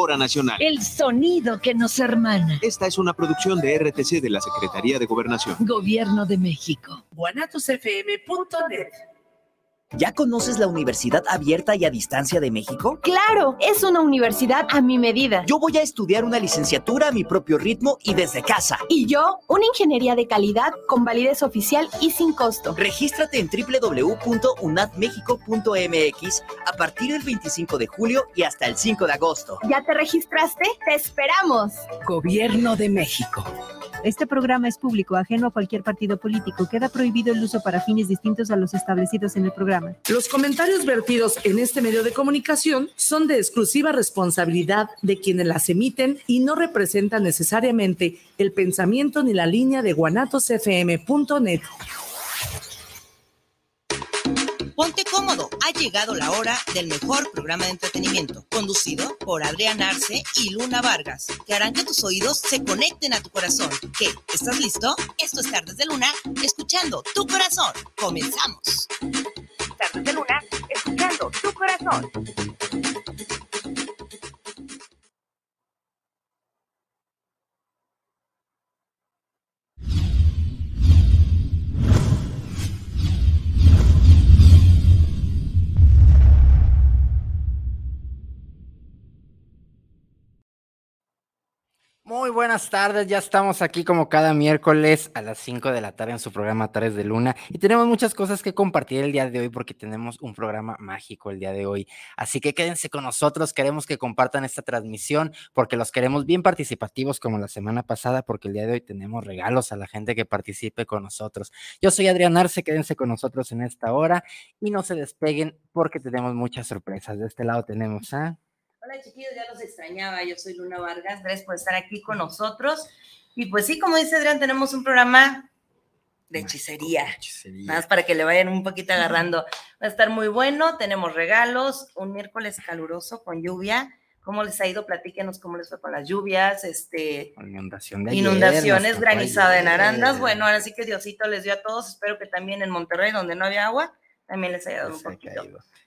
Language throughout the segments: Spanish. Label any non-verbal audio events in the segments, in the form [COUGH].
hora nacional. El sonido que nos hermana. Esta es una producción de RTC de la Secretaría de Gobernación. Gobierno de México. guanatosfm.net ¿Ya conoces la Universidad Abierta y a Distancia de México? Claro, es una universidad a mi medida. Yo voy a estudiar una licenciatura a mi propio ritmo y desde casa. Y yo, una ingeniería de calidad con validez oficial y sin costo. Regístrate en www.unadmexico.mx a partir del 25 de julio y hasta el 5 de agosto. ¿Ya te registraste? ¡Te esperamos! Gobierno de México. Este programa es público, ajeno a cualquier partido político. Queda prohibido el uso para fines distintos a los establecidos en el programa. Los comentarios vertidos en este medio de comunicación son de exclusiva responsabilidad de quienes las emiten y no representan necesariamente el pensamiento ni la línea de guanatosfm.net. Ponte cómodo, ha llegado la hora del mejor programa de entretenimiento, conducido por Adrián Arce y Luna Vargas, que harán que tus oídos se conecten a tu corazón. ¿Qué? ¿Estás listo? Esto es Tardes de Luna, escuchando tu corazón. Comenzamos. Tardes de Luna, escuchando tu corazón. Muy buenas tardes, ya estamos aquí como cada miércoles a las 5 de la tarde en su programa Tardes de Luna y tenemos muchas cosas que compartir el día de hoy porque tenemos un programa mágico el día de hoy. Así que quédense con nosotros, queremos que compartan esta transmisión porque los queremos bien participativos como la semana pasada porque el día de hoy tenemos regalos a la gente que participe con nosotros. Yo soy Adrián Arce, quédense con nosotros en esta hora y no se despeguen porque tenemos muchas sorpresas. De este lado tenemos a... Hola chiquillos, ya los extrañaba. Yo soy Luna Vargas. Gracias por estar aquí con nosotros. Y pues sí, como dice Adrián, tenemos un programa de hechicería. Nada más para que le vayan un poquito agarrando. Va a estar muy bueno. Tenemos regalos. Un miércoles caluroso con lluvia. ¿Cómo les ha ido? Platíquenos cómo les fue con las lluvias, este, Inundación de inundaciones, ayer, granizada en. Arandas. Bueno, ahora sí que Diosito les dio a todos. Espero que también en Monterrey, donde no había agua, también les haya dado un Les poquito.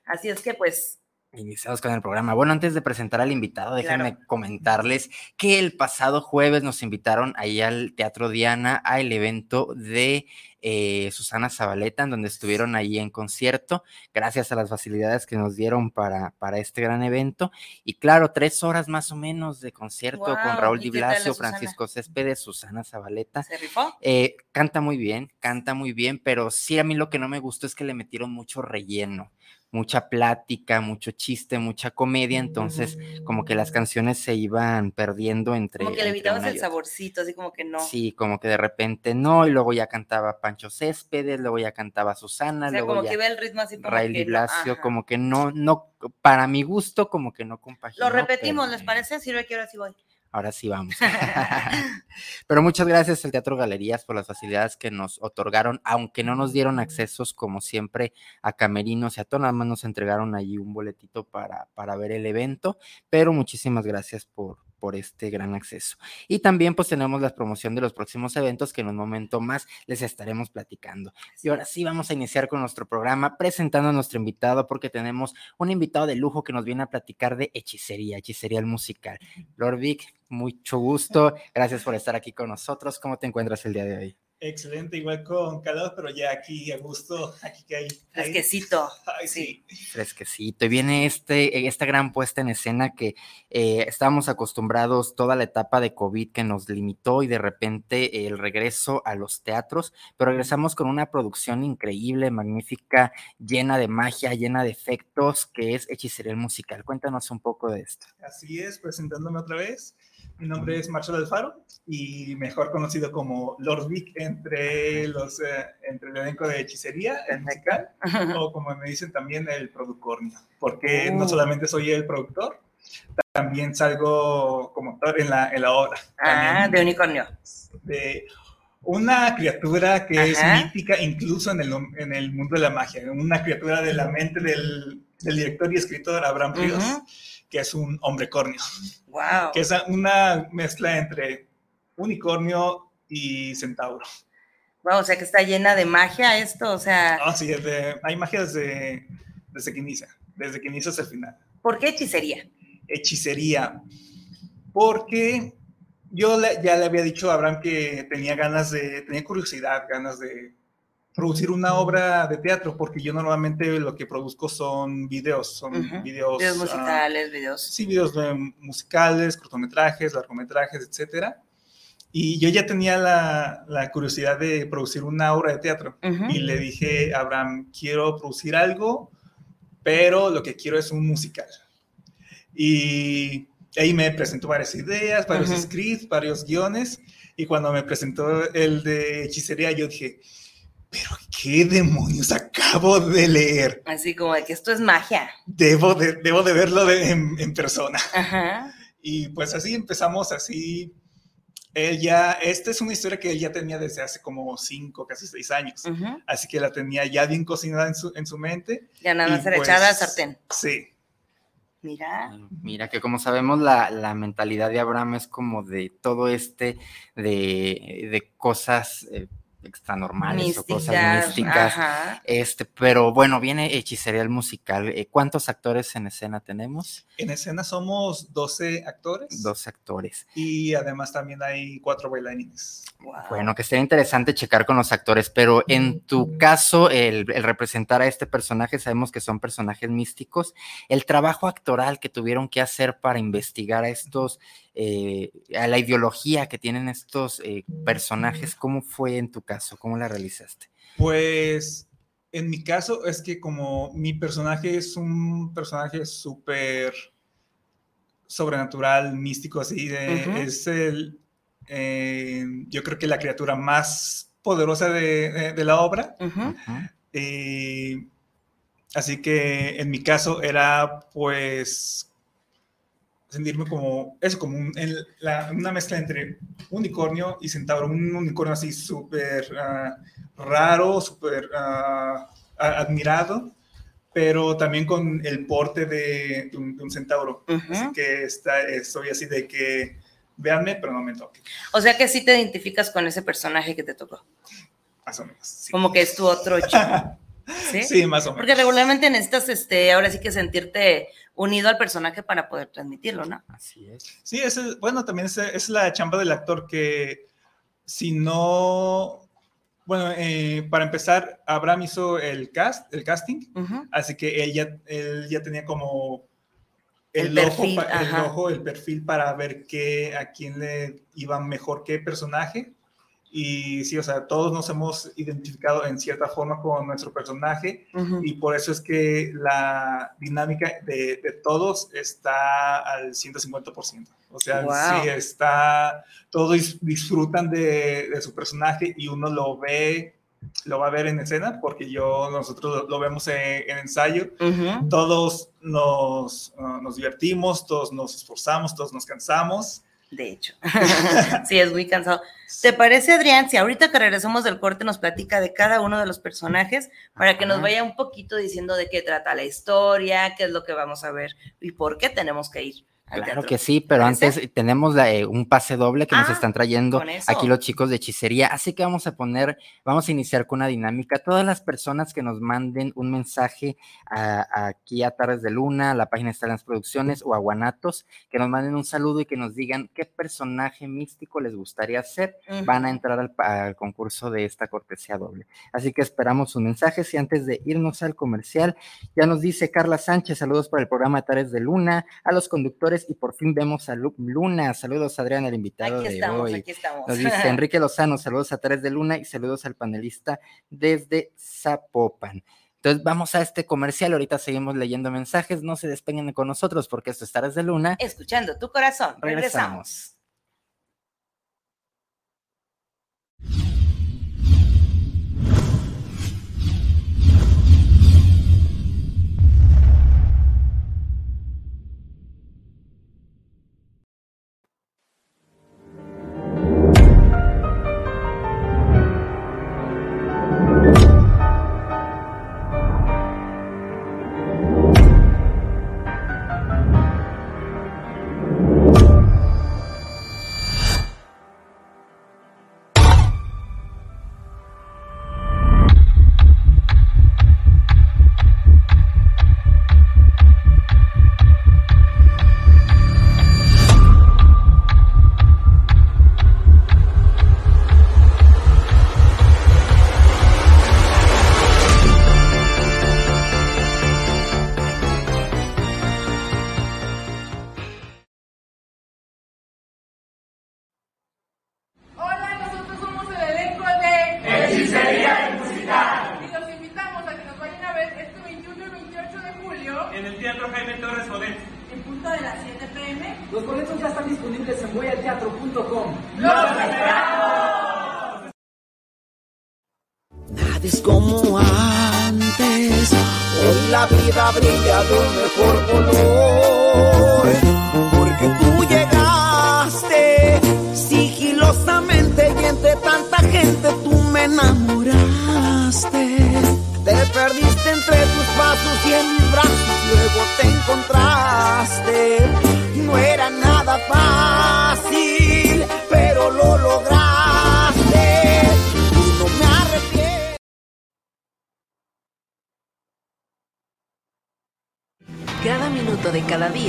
Así es que pues Iniciamos con el programa. Bueno, antes de presentar al invitado, déjenme comentarles que el pasado jueves nos invitaron ahí al Teatro Diana al evento de eh, Susana Zabaleta, en donde estuvieron ahí en concierto, gracias a las facilidades que nos dieron para, para este gran evento. Y claro, tres horas más o menos de concierto con Raúl ¿y Di Blasio? Francisco Céspedes, Susana Zabaleta. se rifó. Eh, canta muy bien, canta muy bien, pero sí a mí lo que no me gustó es que le metieron mucho relleno, mucha plática, mucho chiste, mucha comedia, entonces como que las canciones se iban perdiendo entre... Como que le evitabas el saborcito, así como que no. Sí, como que de repente no, y luego ya cantaba Pancho Céspedes, luego ya cantaba Susana, O sea, luego como ya que iba el ritmo así como que no, Blasio, como que no, no, para mi gusto, como que no compaginó. Lo repetimos, pero- ¿les parece? Sirve que ahora sí voy. Ahora sí vamos. [LAUGHS] Pero muchas gracias al Teatro Galerías por las facilidades que nos otorgaron, aunque no nos dieron accesos como siempre a camerinos y a todo, nada más nos entregaron allí un boletito para, para ver el evento, pero muchísimas gracias por, por este gran acceso. Y también pues tenemos la promoción de los próximos eventos que en un momento más les estaremos platicando. Y ahora sí vamos a iniciar con nuestro programa presentando a nuestro invitado porque tenemos un invitado de lujo que nos viene a platicar de hechicería, hechicería el musical. Lord Vic, mucho gusto. Gracias por estar aquí con nosotros. ¿Cómo te encuentras el día de hoy? Excelente, igual con calor, pero ya aquí a gusto, [LAUGHS] aquí que hay. Fresquecito. Ay, sí. Fresquecito. Y viene este, esta gran puesta en escena que eh, estábamos acostumbrados toda la etapa de COVID que nos limitó y de repente eh, el regreso a los teatros, pero regresamos con una producción increíble, magnífica, llena de magia, llena de efectos, que es Hechicería el Musical. Cuéntanos un poco de esto. Así es, presentándome otra vez. Mi nombre es Marcelo Alfaro y mejor conocido como Lord Vic entre, los, eh, entre el elenco de hechicería, el musical, o como me dicen también el produccornio, porque no Oh. solamente soy el productor, también salgo como actor en la, en la obra. Ah, de unicornio. de una criatura que Ajá. es mítica incluso en el, en el mundo de la magia, una criatura de la mente del, del director y escritor Abraham Ríos, Ujú. Que es un hombre cornio, Wow. que es una mezcla entre unicornio y centauro. Wow, o sea que está llena de magia esto, o sea, Ah, sí, desde- hay magia desde, desde que inicia, desde que inicia hasta el final. ¿por qué hechicería? hechicería, porque yo ya le había dicho a Abraham que tenía ganas de, tenía curiosidad, ganas de producir una obra de teatro, porque yo normalmente lo que produzco son videos, son videos, videos ah, musicales, videos. Sí, videos musicales, cortometrajes, largometrajes, etcétera. Y yo ya tenía la, la, curiosidad de producir una obra de teatro. Y le dije Abraham, quiero producir algo, pero lo que quiero es un musical. Y ahí me presentó varias ideas, varios scripts, varios guiones. Y cuando me presentó el de hechicería, yo dije, pero qué demonios acabo de leer. Así como de que esto es magia. Debo de, debo de verlo en, en, persona. Y pues así empezamos, así. Él ya, esta es una historia que él ya tenía desde hace como cinco, casi seis años. Así que la tenía ya bien cocinada en su, en su mente. Ya nada más era pues, echada al sartén. Sí. Mira. Mira que como sabemos la, la, mentalidad de Abraham es como de todo este de, de cosas eh, extranormales o cosas místicas. Este, pero bueno, viene Hechicería el musical. Eh, ¿Cuántos actores en escena tenemos? En escena somos 12 actores. 12 actores. Y además también hay cuatro bailarines. Bueno, que sería interesante checar con los actores, pero en tu caso, el, representar a este personaje, sabemos que son personajes místicos. El trabajo actoral que tuvieron que hacer para investigar a estos, eh, a la ideología que tienen estos eh, personajes, ¿cómo fue en tu caso? ¿Cómo la realizaste? Pues en mi caso es que como mi personaje es un personaje súper sobrenatural, místico, así, de, es el, eh, yo creo que la criatura más poderosa de, la obra. Eh, así que en mi caso era pues sentirme como eso, como una mezcla entre unicornio y centauro, un unicornio así súper ah, raro, súper uh, admirado, pero también con el porte de, un, centauro. Así que está, estoy así de que véanme, pero no me toque. O sea que sí te identificas con ese personaje que te tocó. Más o menos. Como que es tu otro [LAUGHS] chico. ¿Sí? ¿Sí? más o menos. Porque regularmente necesitas, este, ahora sí que sentirte unido al personaje para poder transmitirlo, ¿no? Así es. Sí, es, bueno, también es, es, la chamba del actor que si no, bueno, eh, para empezar, Abraham hizo el cast, el casting, así que él ya, él ya tenía como el, ojo, el ojo, el perfil para ver qué, a quién le iba mejor qué personaje. Y sí, o sea, todos nos hemos identificado en cierta forma con nuestro personaje y por eso es que la dinámica de, de todos está al 150%. O sea, sí está, todos disfrutan de, de, su personaje y uno lo ve lo va a ver en escena porque yo nosotros lo vemos en, ensayo. Todos nos, uh, nos divertimos, todos nos esforzamos, todos nos cansamos. De hecho, [LAUGHS] sí, es muy cansado. ¿Te parece, Adrián, si ahorita que regresamos del corte nos platica de cada uno de los personajes para que nos vaya un poquito diciendo de qué trata la historia, qué es lo que vamos a ver y por qué tenemos que ir? Claro que sí, pero antes tenemos eh, un pase doble que nos ah, están trayendo aquí los chicos de hechicería, así que vamos a poner, vamos a iniciar con una dinámica. Todas las personas que nos manden un mensaje aquí a Tardes de Luna, a la página de las Producciones o a Guanatos, que nos manden un saludo y que nos digan qué personaje místico les gustaría ser, van a entrar al, al, concurso de esta cortesía doble. Así que esperamos sus mensajes y antes de irnos al comercial, ya nos dice Carla Sánchez, saludos para el programa Tardes de Luna, a los conductores y por fin vemos a Luna. Saludos, Adrián, el invitado aquí de estamos, hoy. Aquí estamos. Nos dice [LAUGHS] Enrique Lozano, saludos a Tres de Luna y saludos al panelista desde Zapopan. Entonces vamos a este comercial, ahorita seguimos leyendo mensajes, no se despeguen con nosotros porque esto es Tardes de Luna. Escuchando tu corazón, regresamos. punto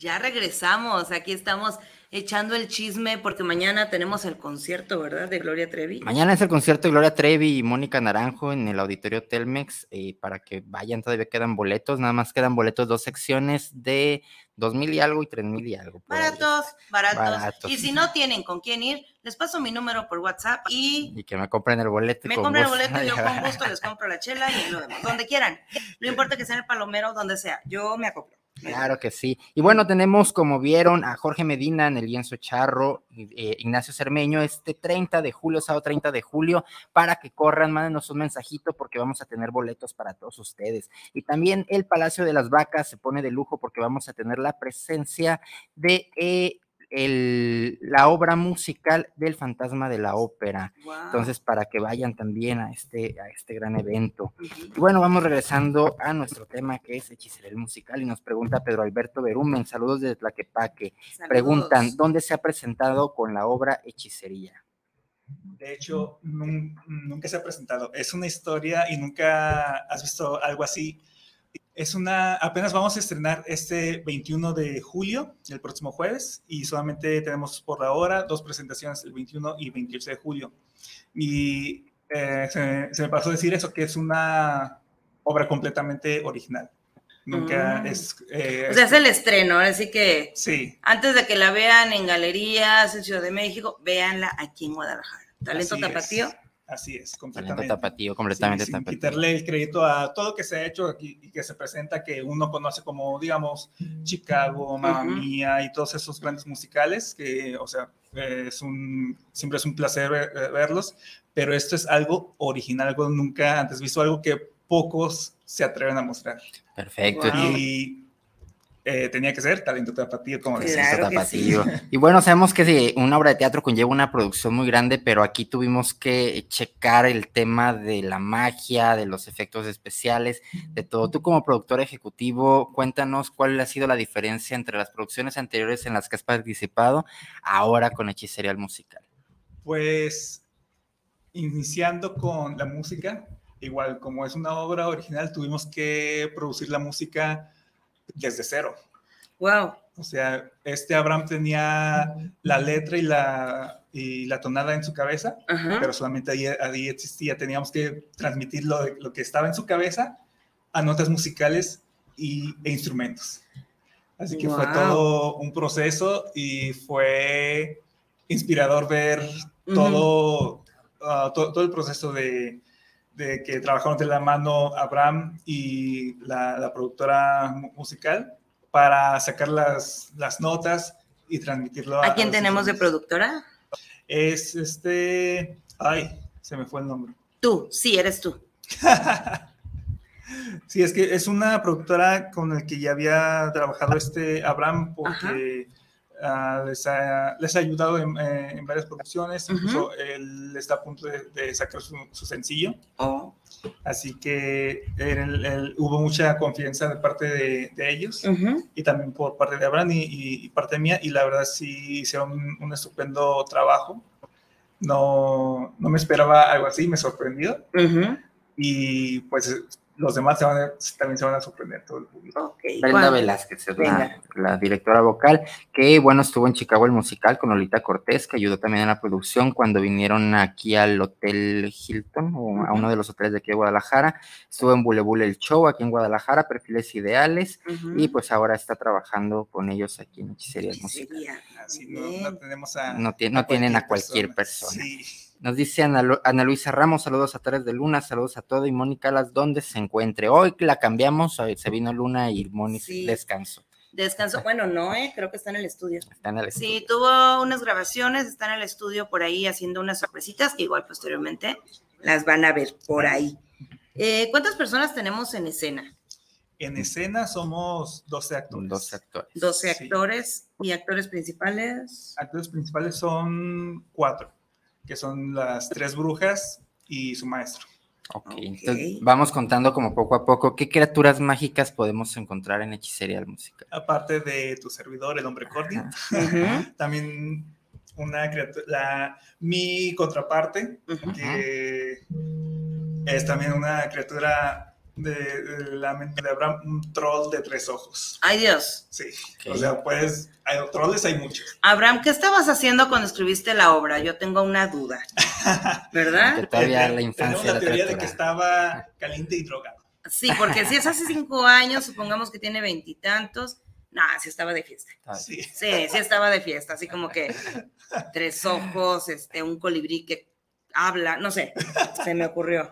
Ya regresamos, aquí estamos echando el chisme porque mañana tenemos el concierto, ¿verdad? De Gloria Trevi. Mañana es el concierto de Gloria Trevi y Mónica Naranjo en el auditorio Telmex. eh, para que vayan, todavía quedan boletos. Nada más quedan boletos, dos secciones de dos mil y algo y tres mil y algo. Baratos, baratos, Baratos, Y si no tienen con quién ir, les paso mi número por WhatsApp y Y que me compren el boleto. me con compran el boleto y yo con [LAUGHS] gusto les compro la chela y lo demás, donde quieran. No importa que sea en el Palomero, donde sea, yo me acoplo. Claro que sí. Y bueno, tenemos, como vieron, a Jorge Medina en el lienzo charro, eh, Ignacio Cermeño, este 30 de julio, sábado 30 de julio, para que corran, mándenos un mensajito porque vamos a tener boletos para todos ustedes. Y también el Palacio de las Vacas se pone de lujo porque vamos a tener la presencia de eh, el- la obra musical del Fantasma de la Ópera. Entonces, para que vayan también a este, a este gran evento. Y bueno, vamos regresando a nuestro tema que es hechicería musical y nos pregunta Pedro Alberto Berumen, saludos desde Tlaquepaque. Saludos. Preguntan, ¿dónde se ha presentado con la obra Hechicería? De hecho, nun- nunca se ha presentado. Es una historia y nunca has visto algo así. Es una, apenas vamos a estrenar este 21 de julio, el próximo jueves, y solamente tenemos por ahora dos presentaciones, el 21 y 28 de julio. Y eh, se, se me pasó decir eso, que es una obra completamente original. Nunca Mm. es... eh, O sea, es el estreno, así que Sí. antes de que la vean en galerías en Ciudad de México, véanla aquí en Guadalajara. Talento Así es. Así es, Talento completamente. tapatío, completamente Sí, sin tapatío. quitarle el crédito a todo lo que se ha hecho aquí y que se presenta, que uno conoce como, digamos, Chicago, Mamma Ujú. Mía y todos esos grandes musicales, que, o sea, es un, siempre es un placer ver- verlos, pero esto es algo original, algo nunca antes visto, algo que pocos se atreven a mostrar. Perfecto. Y eh, tenía que ser talento tapatío, como decías. Talento tapatío. Y bueno, sabemos que sí, una obra de teatro conlleva una producción muy grande, pero aquí tuvimos que checar el tema de la magia, de los efectos especiales, de todo. Tú como productor ejecutivo, cuéntanos cuál ha sido la diferencia entre las producciones anteriores en las que has participado ahora con Hechicería Musical. Pues iniciando con la música, igual como es una obra original, tuvimos que producir la música desde cero. Wow. O sea, este Abraham tenía la letra y la, y la tonada en su cabeza, Ajá. pero solamente ahí, ahí existía. Teníamos que transmitir lo, lo que estaba en su cabeza a notas musicales y, e instrumentos. Así que fue Wow. todo un proceso y fue inspirador ver Ujú. todo, ah, to- todo el proceso de, de que trabajaron de la mano Abraham y la, la productora mu- musical para sacar las, las notas y transmitirlo ¿A quién los tenemos de productora? Es este. Ay, se me fue el nombre. Tú, sí, eres tú. [LAUGHS] Sí, es que es una productora con la que ya había trabajado este Abraham porque ah, les, ha, les ha ayudado en, eh, en varias producciones. Incluso él está a punto de, de sacar su, su sencillo. Oh. Así que él- él- hubo mucha confianza de parte de, de ellos Ujú. y también por parte de Abraham y, y- y parte mía. Y la verdad sí hicieron un, un estupendo trabajo. No, no me esperaba algo así, me sorprendió. Ujú. Y pues los demás se van a- también se van a sorprender todo el público. Brenda Velázquez es la, directora vocal, que bueno, estuvo en Chicago el musical con Lolita Cortés, que ayudó también en la producción cuando vinieron aquí al Hotel Hilton, o a uno de los hoteles de aquí de Guadalajara. Estuvo en Bule Bule el show aquí en Guadalajara, Perfiles Ideales, y pues ahora está trabajando con ellos aquí en Hechicería del Musical. Así no, no tenemos a. No, ti- no tienen a cualquier persona. Nos dice Ana, Lu- Ana Luisa Ramos, saludos a Tres de Luna, saludos a todo y Mónica Las, donde se encuentre. Hoy la cambiamos, hoy se vino Luna y Mónica Sí. descanso. Descanso, bueno, no, eh, creo que está en el estudio. Está en el Sí, tuvo unas grabaciones, está en el estudio por ahí haciendo unas sorpresitas que igual posteriormente las van a ver por ahí. Eh, ¿Cuántas personas tenemos en escena? En escena somos 12 actores. 12 actores. 12 Sí. actores y actores principales. Actores principales son cuatro, que son las tres brujas y su maestro. Ok, entonces vamos contando como poco a poco qué criaturas mágicas podemos encontrar en Hechicería del Musical. Aparte de tu servidor, el hombre cordio, [LAUGHS] también una criatura, la, mi contraparte, que es también una criatura de, de la mente de Abraham, un troll de tres ojos. Ay Dios. Sí, o sea, pues, hay trolls hay muchos. Abraham, ¿qué estabas haciendo cuando escribiste la obra? Yo tengo una duda. [LAUGHS] ¿Verdad? Que todavía la Tenemos infancia la teoría de que estaba caliente y drogado. Sí, porque si es hace cinco años, supongamos que tiene veintitantos. No, sí estaba de fiesta. Sí. Sí, sí estaba de fiesta, así como que tres ojos, este, un colibrí que habla, no sé, se me ocurrió.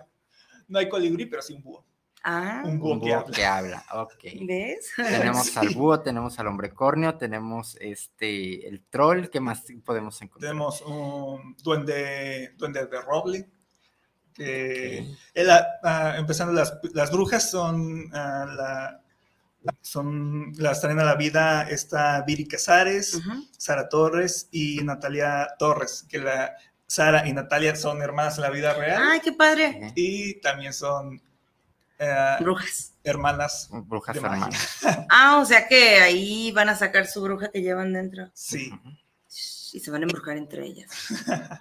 No hay colibrí, pero sí un búho. Ah, Un búho, Un que habla. que habla, ok. ¿ves? Tenemos [LAUGHS] al búho, tenemos al hombre corneo, tenemos este el troll, ¿qué más podemos encontrar? Tenemos un duende, duende de roble. Que él, ah, ah, empezando las, las brujas son la, son las traen a la vida esta Viri Casares, Sara Torres y Natalia Torres, que la Sara y Natalia son hermanas en la vida real. Ay, qué padre. Y también son eh, Brujas. Hermanas. Brujas de magia. hermanas. [LAUGHS] Ah, o sea que ahí van a sacar su bruja que llevan dentro. Sí. Y se van a embrujar entre ellas. [LAUGHS]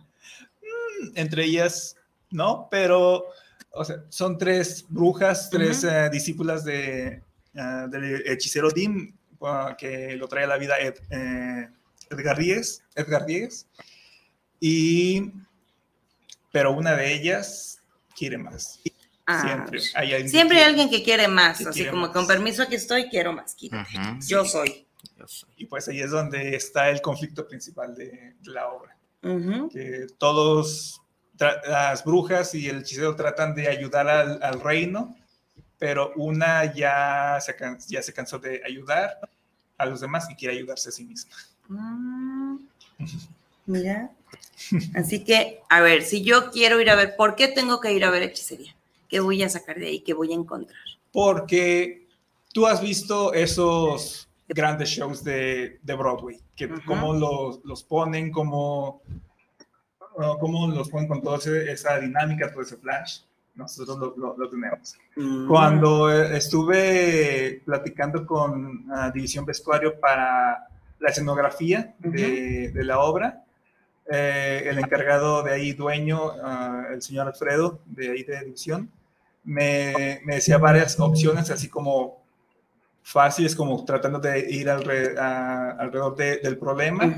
entre ellas, ¿no? Pero, o sea, son tres brujas, tres Ujú. eh, discípulas de, ah, del hechicero Dim, ah, que lo trae a la vida Ed- eh, Edgar Díez, Edgar Díez. Y, pero una de ellas quiere más. Ah, Siempre hay alguien, Siempre que hay quiere- alguien que quiere más, que así quiere como más. con permiso aquí estoy, quiero más, quítate. Yo soy. Y pues ahí es donde está el conflicto principal de, de la obra. Que todos las brujas y el hechicero tratan de ayudar al, al reino, pero una ya se, ya se cansó de ayudar a los demás y quiere ayudarse a sí misma. Mm, mira. Así que, a ver, si yo quiero ir a ver, ¿por qué tengo que ir a ver hechicería? ¿Qué voy a sacar de ahí? ¿Qué voy a encontrar? Porque tú has visto esos grandes shows de, de Broadway, que cómo los, los ponen, cómo, cómo los ponen con toda esa dinámica, todo ese flash nosotros lo, tenemos. Mm. Cuando eh, estuve platicando con uh, División Vestuario para la escenografía de, de la obra, eh, el encargado de ahí, dueño, uh, el señor Alfredo, de ahí de División, me, me decía varias opciones, así como fáciles, como tratando de ir alrededor, alrededor del problema.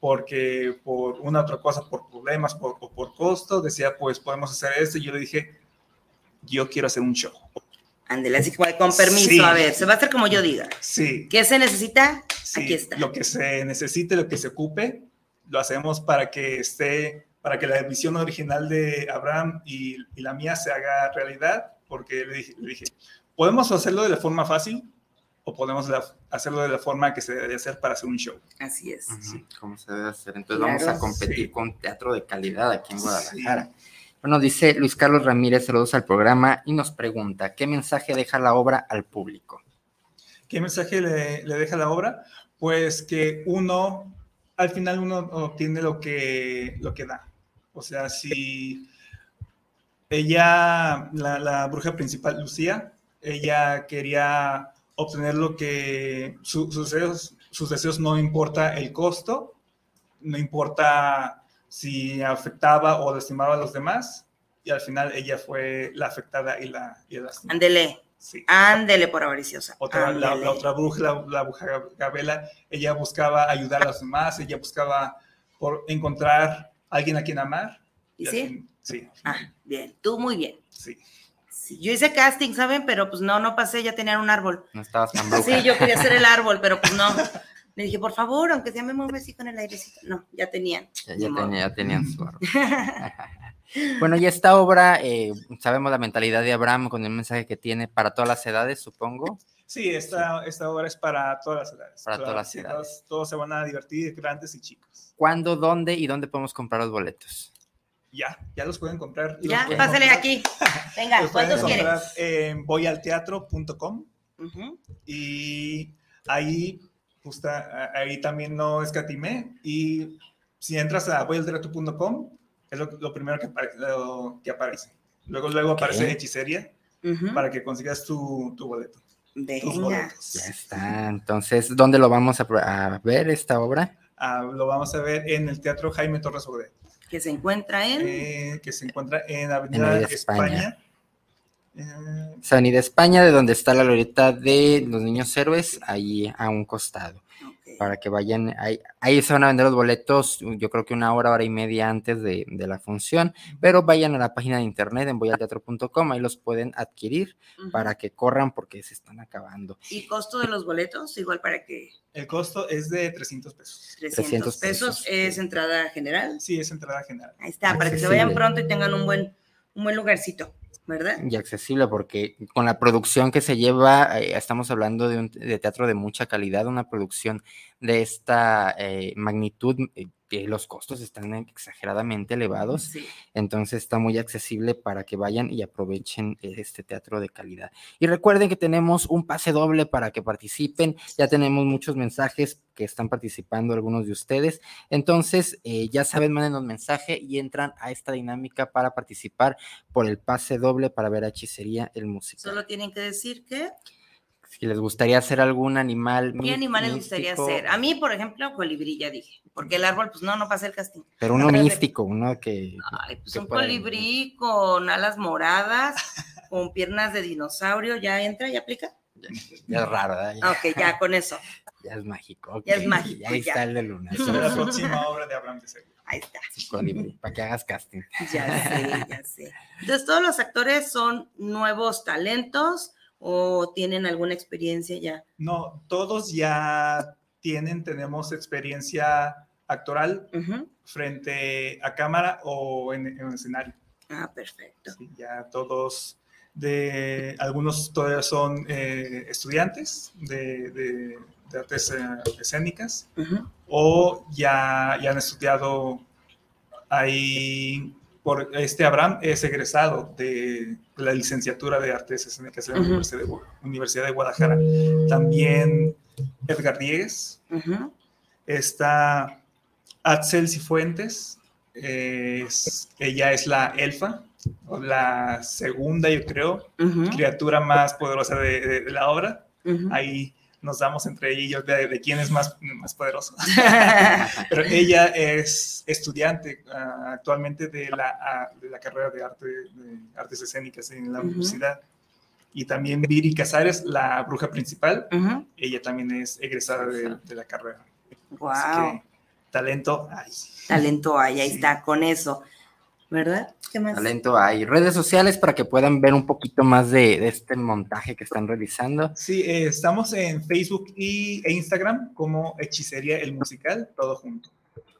porque por una otra cosa, por problemas por, o por costo, decía, pues podemos hacer esto. Y yo le dije, yo quiero hacer un show. Ándale, así que con permiso, a ver, se va a hacer como yo diga. Sí. ¿Qué se necesita? Aquí está. Lo que se necesite, lo que se ocupe, lo hacemos para que esté, para que la visión original de Abraham y, la mía se haga realidad, porque le dije, podemos hacerlo de la forma fácil o podemos hacerlo de la forma que se debe hacer para hacer un show. Así es. ¿Cómo se debe hacer? Entonces vamos a competir con teatro de calidad aquí en Guadalajara. Bueno, dice Luis Carlos Ramírez, saludos al programa y nos pregunta, ¿qué mensaje deja la obra al público? ¿Qué mensaje le, deja la obra? Pues que uno, al final uno obtiene lo que, lo que da. O sea, si ella, la, bruja principal, Lucía, ella quería obtener lo que sus, deseos, sus deseos no importa el costo, no importa si afectaba o lastimaba a los demás, y al final ella fue la afectada y la, y. Sí. Ándele por avariciosa. Otra, la, otra bruja, la, bruja Gabela, ella buscaba ayudar a los demás, ella buscaba por encontrar a alguien a quien amar. ¿Y, sí? sí. Ah, bien. Tú muy bien. Sí. sí. Yo hice casting, ¿saben? Pero pues no, no pasé, ya tenían un árbol. No estabas tan bruja. Sí, yo quería ser el árbol, pero pues no. Le dije, por favor, aunque sea me mueve así con el airecito. No, ya tenían. Ya, tenían su [LAUGHS] bueno, y esta obra, eh, sabemos la mentalidad de Abraham con el mensaje que tiene para todas las edades, supongo. Sí, esta, esta obra es para todas las edades. Para todas, las edades. Todos, se van a divertir, grandes y chicos. ¿Cuándo, dónde y dónde podemos comprar los boletos? Ya, ya los pueden comprar. Ya, pásale aquí. [LAUGHS] Venga, ¿cuántos quieres? En voyalteatro.com y ahí justo ahí también no escatimé. Y si entras a voyalteatro.com, es lo, primero que, que, aparece. Luego, luego aparece hechicería para que consigas tu, tu boleto. Ya está. Entonces, ¿dónde lo vamos a, ver esta obra? Ah, lo vamos a ver en el Teatro Jaime Torres Ode. Que se encuentra en. Eh, que se encuentra en Avenida, España. Avenida España, de donde está la loreta de los niños héroes, ahí a un costado para que vayan, ahí, ahí, se van a vender los boletos, yo creo que una hora, hora y media antes de, de la función, pero vayan a la página de internet en voyalteatro.com, ahí los pueden adquirir para que corran porque se están acabando. ¿Y costo de los boletos? Igual para que... El costo es de 300 pesos. 300, pesos, es entrada general. Sí, es entrada general. Ahí está, para que se vayan pronto y tengan un buen, un buen lugarcito. ¿Verdad? Y accesible porque con la producción que se lleva, eh, estamos hablando de un de teatro de mucha calidad, una producción de esta eh, magnitud, eh, los costos están exageradamente elevados, entonces está muy accesible para que vayan y aprovechen este teatro de calidad. Y recuerden que tenemos un pase doble para que participen, ya tenemos muchos mensajes que están participando algunos de ustedes, entonces eh, ya saben, manden un mensaje y entran a esta dinámica para participar por el pase doble para ver a Hechicería el músico. Solo tienen que decir que si les gustaría hacer algún animal. ¿Qué animal les gustaría hacer? A mí, por ejemplo, colibrí, ya dije, porque el árbol, pues no, no pasa el casting. Pero uno [LAUGHS] místico, uno que. Ay, pues un colibrí con alas moradas, con piernas de dinosaurio, ¿ya entra, ya aplica? Ya, es raro, ¿verdad? Ok, ya con eso. [LAUGHS] Ya es mágico. Ya es mágico. ahí está el de Luna. Es [LAUGHS] la próxima obra de Abraham de Seguro. Ahí está. Colibrí, para que hagas casting. Ya sé, ya sé. Entonces, todos los actores son nuevos talentos o tienen alguna experiencia ya? No, todos ya tienen, tenemos experiencia actoral. frente a cámara o en, en un escenario. Ah, perfecto. Sí, ya todos de algunos todavía son eh, estudiantes de, de- de artes eh, escénicas o ya, ya han estudiado ahí por este Abraham es egresado de, la licenciatura de artes escénicas en la. Universidad, de, Universidad de Guadalajara. También Edgar Diegues. Está Axel Cifuentes es- ella es la elfa o la segunda yo creo criatura más poderosa de, de- de la obra. Ahí nos damos entre ellos de, de quién es más, más poderoso. [LAUGHS] Pero ella es estudiante ah, actualmente de la, ah, de la carrera de, arte, de artes escénicas en la Ujú. universidad. Y también Viri Casares, la bruja principal, Ujú. ella también es egresada de, de la carrera. Wow. Así que talento hay. Talento hay, ahí está, con eso. ¿Verdad? ¿Qué más? Talento hay. Redes sociales para que puedan ver un poquito más de, de este montaje que están realizando. Sí, eh, estamos en Facebook y, e Instagram como Hechicería el Musical, todo junto.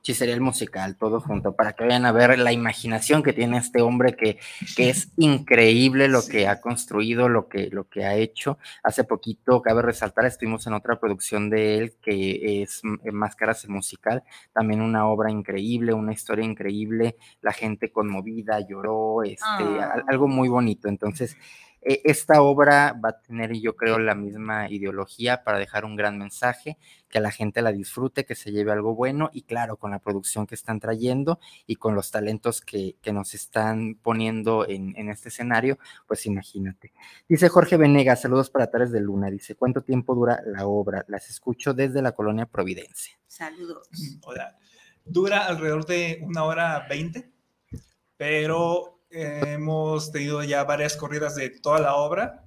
Hechicería el musical, todo junto, para que vayan a ver la imaginación que tiene este hombre que, que es increíble lo que ha construido, lo que, lo que ha hecho. Hace poquito, cabe resaltar, estuvimos en otra producción de él que es eh, Máscaras el musical, también una obra increíble, una historia increíble, la gente conmovida, lloró, este, Ah. al- algo muy bonito. Entonces, eh, esta obra va a tener, yo creo, la misma ideología para dejar un gran mensaje, que la gente la disfrute, que se lleve algo bueno y claro, con la producción que están trayendo y con los talentos que, que nos están poniendo en, en este escenario, pues imagínate. Dice Jorge Venegas, saludos para Tares de Luna, dice, ¿cuánto tiempo dura la obra? Las escucho desde la colonia Providencia. Saludos. Hola. Dura alrededor de una hora veinte, pero eh, hemos tenido ya varias corridas de toda la obra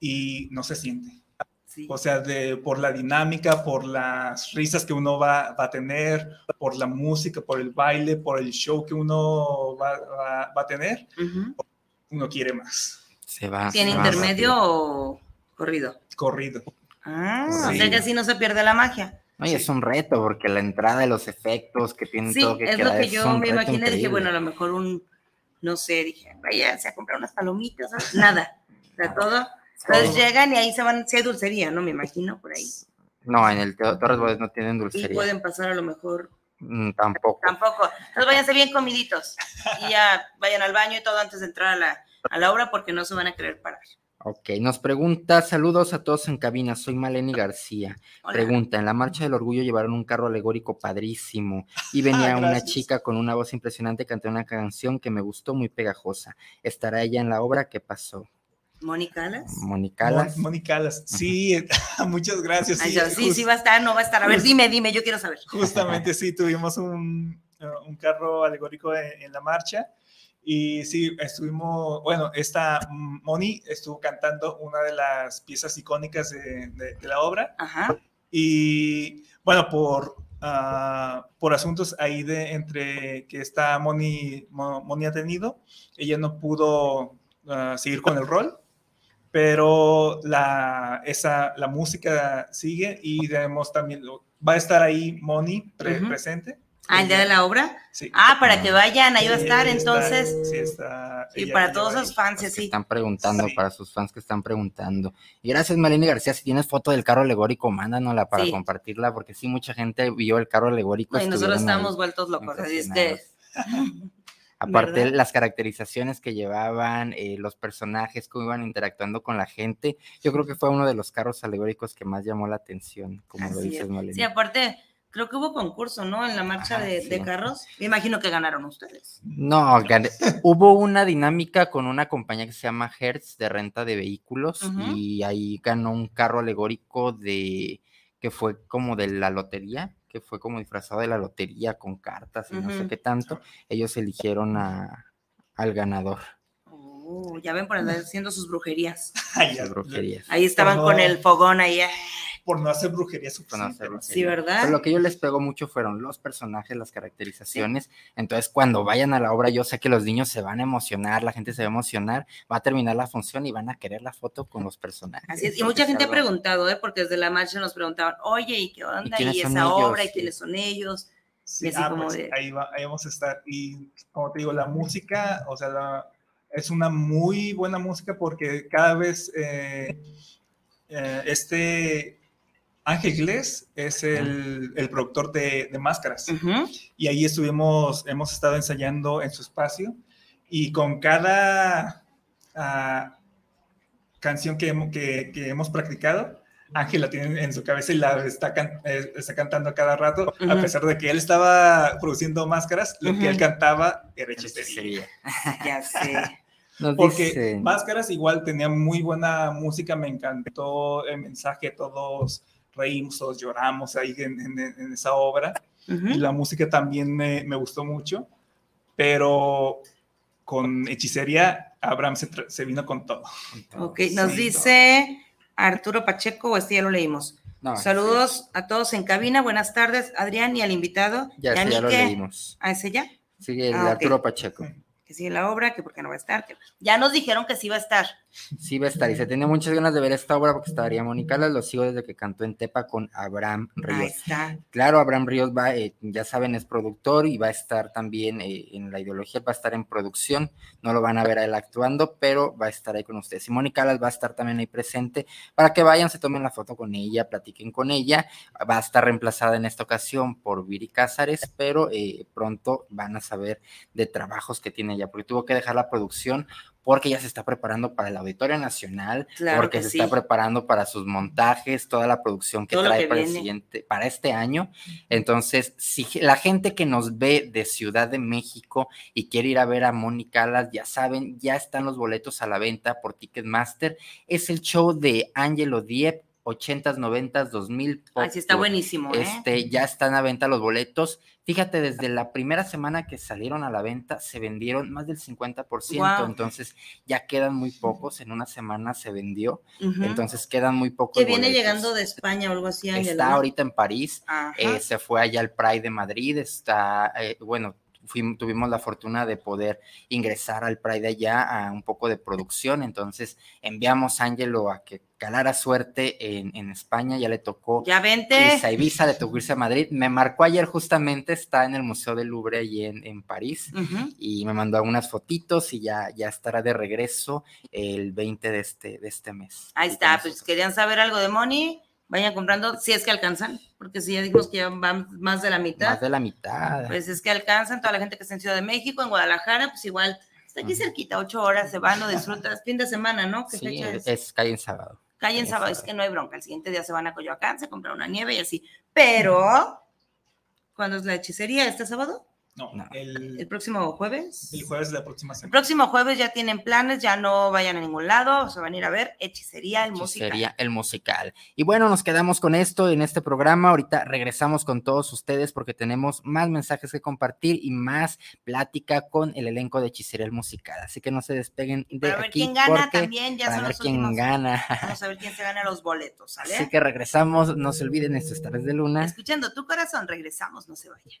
y no se siente. O sea, de, por la dinámica, por las risas que uno va, va a tener, por la música, por el baile, por el show que uno va, va- va a tener, Ujú. uno quiere más. Se va. ¿Tiene se intermedio o corrido? Corrido. Ah, o Sí. sea que así no se pierde la magia. No, y es un reto, porque la entrada de los efectos que tienen Sí, todo que es lo que yo me imaginé. Dije, bueno, a lo mejor un, no sé, dije, váyanse a comprar unas palomitas, ¿sabes? nada, o sea, todo. Entonces llegan y ahí se van, si hay dulcería, ¿no? Me imagino, por ahí. No, en el Torres Bodes no tienen Y dulcería. pueden pasar a lo mejor Mm, tampoco. tampoco. Entonces váyanse bien comiditos y ya vayan al baño y todo antes de entrar a la, a la obra porque no se van a querer parar. Ok, nos pregunta, saludos a todos en cabina, soy Maleni García. Hola. Pregunta, en la Marcha del Orgullo llevaron un carro alegórico padrísimo y [LAUGHS] venía una Gracias. chica con una voz impresionante cantando una canción que me gustó, muy pegajosa. ¿Estará ella en la obra? ¿Qué pasó? Mónica Alas. Mónica Alas. Mon- Mónica Alas. Sí, [LAUGHS] muchas gracias. Ay, Sí, yo, sí, va a estar, no va a estar. A ver, dime, dime, yo quiero saber. Justamente sí, tuvimos un, eh, un carro alegórico en, en la marcha y sí, estuvimos, bueno, esta Moni estuvo cantando una de las piezas icónicas de, de- de la obra Ajá. y bueno, por, ah, por asuntos ahí de entre que esta Moni, Mo- Moni ha tenido, ella no pudo ah, seguir con el rol. Pero la, esa, la música sigue y debemos también, va a estar ahí Moni pre- presente. Ah, el día de la obra. Sí. Ah, para que vayan, ahí va a Sí, estar, está- entonces. sí, está. Y para todos ahí. fans, así. están preguntando, para sus fans que están preguntando. Y gracias, Maleni García, si tienes foto del carro alegórico, mándanosla para Sí. compartirla, porque sí, mucha gente vio el carro alegórico. No, y nosotros estamos vueltos locos. Así es que. [LAUGHS] Aparte, ¿Verdad? las caracterizaciones que llevaban, eh, los personajes, cómo iban interactuando con la gente, yo creo que fue uno de los carros alegóricos que más llamó la atención, como lo dices, es. Maleni. Sí, aparte, creo que hubo concurso, ¿no? En la marcha Ajá, de, sí. de carros. Me imagino que ganaron ustedes. No, gané- [LAUGHS] hubo una dinámica con una compañía que se llama Hertz de renta de vehículos y ahí ganó un carro alegórico de que fue como de la lotería, que fue como disfrazado de la lotería con cartas y no sé qué tanto. Ellos eligieron a, al ganador. Oh, ya ven por andar haciendo sus brujerías. Ay, ya, Sus brujerías. Ahí estaban con el fogón ahí. Por no hacer brujería no suficiente. Sí, ¿verdad? Pero lo que yo les pegó mucho fueron los personajes, las caracterizaciones. Entonces, cuando vayan a la obra, yo sé que los niños se van a emocionar, la gente se va a emocionar, va a terminar la función y van a querer la foto con los personajes. Así es. Y mucha gente ha preguntado, ¿eh? Porque desde la marcha nos preguntaban, oye, ¿y qué onda? ¿Y son esa ellos? obra? ¿Y Sí. quiénes son ellos? Sí, ah, pues, ahí, va, ahí vamos a estar. Y como te digo, la música, o sea, la, es una muy buena música porque cada vez eh, eh, este Ángel Glés es el, el productor de, de máscaras. Y ahí estuvimos, hemos estado ensayando en su espacio y con cada uh, canción que, que, que, hemos practicado, Ángel la tiene en su cabeza y la está, eh, está cantando cada rato, a pesar de que él estaba produciendo máscaras, lo que él cantaba era hechicería. [LAUGHS] ya sé. Porque Máscaras igual tenía muy buena música, me encantó el mensaje, todos reímos, todos lloramos ahí en, esa obra. Y la música también me, me, gustó mucho, pero con hechicería, Abraham se, se vino con todo. Ok, nos dice Arturo Pacheco, o este ya lo leímos. Saludos a todos en cabina, buenas tardes, Adrián y al invitado. Ya, ya lo leímos. ¿A ese ya? Sí, el ah, Arturo Pacheco que sigue la obra, que porque no va a estar, ya nos dijeron que sí va a estar. Sí va a estar, y se tiene muchas ganas de ver esta obra porque estaría Mónica lo sigo desde que cantó en Tepa con Abraham Ríos. Ahí está. Claro, Abraham Ríos va, eh, ya saben, es productor y va a estar también eh, en la ideología, va a estar en producción, no lo van a ver a él actuando, pero va a estar ahí con ustedes. Y Mónica va a estar también ahí presente para que vayan, se tomen la foto con ella, platiquen con ella, va a estar reemplazada en esta ocasión por Viri Cázares, pero eh, pronto van a saber de trabajos que tiene porque tuvo que dejar la producción porque ya se está preparando para el Auditorio Nacional, porque se está preparando para sus montajes, toda la producción que trae para, el siguiente, para este año. Entonces, si la gente que nos ve de Ciudad de México y quiere ir a ver a Mónica Alas, ya saben, ya están los boletos a la venta por Ticketmaster. Es el show de Angelo Diep 80s, 90s, 2000. Así está buenísimo. ¿eh? Este, ya están a venta los boletos. Fíjate, desde la primera semana que salieron a la venta se vendieron más del 50%, entonces ya quedan muy pocos, en una semana se vendió, entonces quedan muy pocos. Que viene llegando de España o algo así. Está ahorita en París, eh, se fue allá al Pride de Madrid, está, eh, bueno, tuvimos la fortuna de poder ingresar al Pride allá a un poco de producción, entonces enviamos a Ángelo a que calara suerte en, en, España, ya le tocó ya vente. a Ibiza, le tocó irse a Madrid, me marcó ayer justamente, está en el Museo del Louvre allí en, en París, y me mandó algunas fotitos y ya, ya estará de regreso el 20 de este, de este mes. Ahí está, pues querían saber algo de Moni, vayan comprando, si es que alcanzan, porque si ya dijimos que ya van más de la mitad. Más de la mitad. Pues es que alcanzan, toda la gente que está en Ciudad de México, en Guadalajara, pues igual, está aquí cerquita, ocho horas, se van, lo disfrutas, fin de semana, ¿no? ¿Qué sí, es? es calle en sábado. Calle en sábado, es que no hay bronca, el siguiente día se van a Coyoacán, se compran una nieve y así, pero, ¿cuándo es la hechicería? ¿Este sábado? No, El, próximo jueves. El jueves de la próxima semana. El próximo jueves ya tienen planes, ya no vayan a ningún lado, se van a ir a ver Hechicería, el musical. Hechicería, el musical. Y bueno, nos quedamos con esto en este programa. Ahorita regresamos con todos ustedes porque tenemos más mensajes que compartir y más plática con el elenco de Hechicería, el musical. Así que no se despeguen de para ver quién gana también, ya para ver quién gana. Vamos a ver quién se gana los boletos, ¿sale? Así que regresamos, no se olviden estos tardes de luna. Escuchando tu corazón, regresamos, no se vayan.